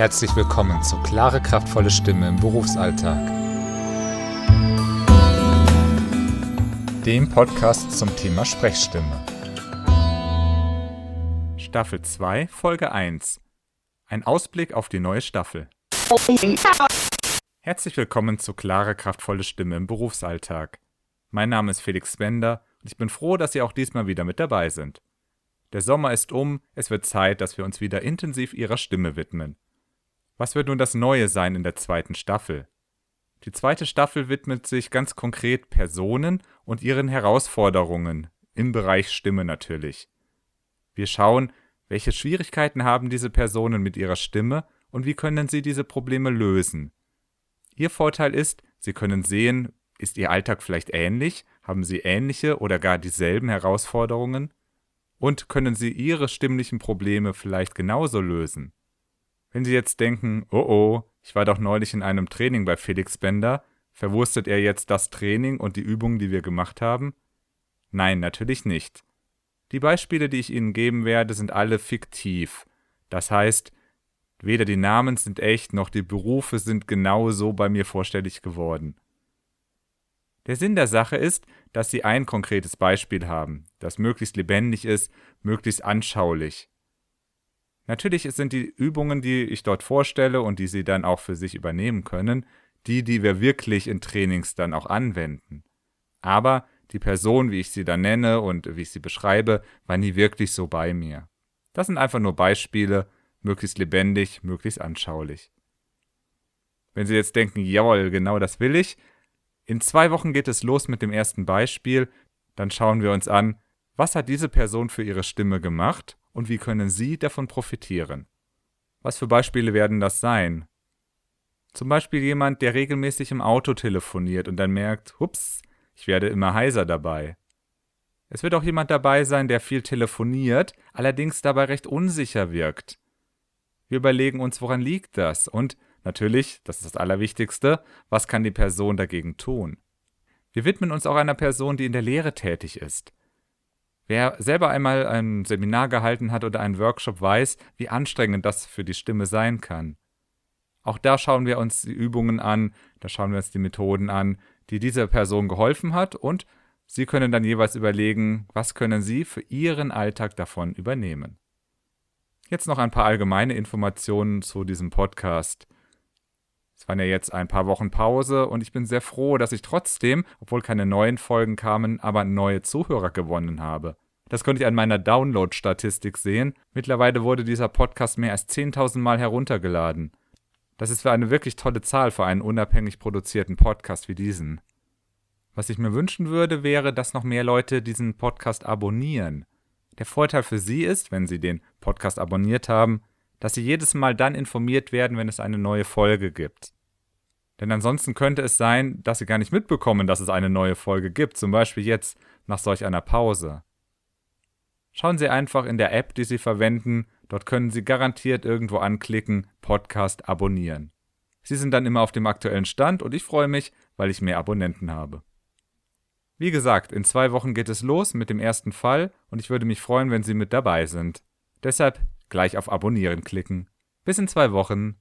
Herzlich willkommen zu Klare, kraftvolle Stimme im Berufsalltag. Dem Podcast zum Thema Sprechstimme. Staffel 2, Folge 1. Ein Ausblick auf die neue Staffel. Herzlich willkommen zu Klare, kraftvolle Stimme im Berufsalltag. Mein Name ist Felix Bender und ich bin froh, dass Sie auch diesmal wieder mit dabei sind. Der Sommer ist um, es wird Zeit, dass wir uns wieder intensiv Ihrer Stimme widmen. Was wird nun das Neue sein in der zweiten Staffel? Die zweite Staffel widmet sich ganz konkret Personen und ihren Herausforderungen im Bereich Stimme natürlich. Wir schauen, welche Schwierigkeiten haben diese Personen mit ihrer Stimme und wie können sie diese Probleme lösen. Ihr Vorteil ist, Sie können sehen, ist Ihr Alltag vielleicht ähnlich, haben Sie ähnliche oder gar dieselben Herausforderungen und können Sie Ihre stimmlichen Probleme vielleicht genauso lösen. Wenn Sie jetzt denken, oh oh, ich war doch neulich in einem Training bei Felix Bender, verwurstet er jetzt das Training und die Übungen, die wir gemacht haben? Nein, natürlich nicht. Die Beispiele, die ich Ihnen geben werde, sind alle fiktiv. Das heißt, weder die Namen sind echt, noch die Berufe sind genau so bei mir vorstellig geworden. Der Sinn der Sache ist, dass Sie ein konkretes Beispiel haben, das möglichst lebendig ist, möglichst anschaulich. Natürlich sind die Übungen, die ich dort vorstelle und die Sie dann auch für sich übernehmen können, die, die wir wirklich in Trainings dann auch anwenden. Aber die Person, wie ich sie dann nenne und wie ich sie beschreibe, war nie wirklich so bei mir. Das sind einfach nur Beispiele, möglichst lebendig, möglichst anschaulich. Wenn Sie jetzt denken, jawohl, genau das will ich, in zwei Wochen geht es los mit dem ersten Beispiel, dann schauen wir uns an, was hat diese Person für ihre Stimme gemacht und wie können Sie davon profitieren? Was für Beispiele werden das sein? Zum Beispiel jemand, der regelmäßig im Auto telefoniert und dann merkt, hups, ich werde immer heiser dabei. Es wird auch jemand dabei sein, der viel telefoniert, allerdings dabei recht unsicher wirkt. Wir überlegen uns, woran liegt das und natürlich, das ist das Allerwichtigste, was kann die Person dagegen tun? Wir widmen uns auch einer Person, die in der Lehre tätig ist. Wer selber einmal ein Seminar gehalten hat oder einen Workshop weiß, wie anstrengend das für die Stimme sein kann. Auch da schauen wir uns die Übungen an, da schauen wir uns die Methoden an, die dieser Person geholfen hat und Sie können dann jeweils überlegen, was können Sie für Ihren Alltag davon übernehmen. Jetzt noch ein paar allgemeine Informationen zu diesem Podcast. Es waren ja jetzt ein paar Wochen Pause und ich bin sehr froh, dass ich trotzdem, obwohl keine neuen Folgen kamen, aber neue Zuhörer gewonnen habe. Das konnte ich an meiner Download-Statistik sehen. Mittlerweile wurde dieser Podcast mehr als 10.000 Mal heruntergeladen. Das ist für eine wirklich tolle Zahl für einen unabhängig produzierten Podcast wie diesen. Was ich mir wünschen würde, wäre, dass noch mehr Leute diesen Podcast abonnieren. Der Vorteil für Sie ist, wenn Sie den Podcast abonniert haben, dass sie jedes Mal dann informiert werden, wenn es eine neue Folge gibt. Denn ansonsten könnte es sein, dass sie gar nicht mitbekommen, dass es eine neue Folge gibt, zum Beispiel jetzt nach solch einer Pause. Schauen Sie einfach in der App, die Sie verwenden, dort können Sie garantiert irgendwo anklicken, Podcast abonnieren. Sie sind dann immer auf dem aktuellen Stand und ich freue mich, weil ich mehr Abonnenten habe. Wie gesagt, in zwei Wochen geht es los mit dem ersten Fall und ich würde mich freuen, wenn Sie mit dabei sind. Deshalb gleich auf Abonnieren klicken. Bis in zwei Wochen.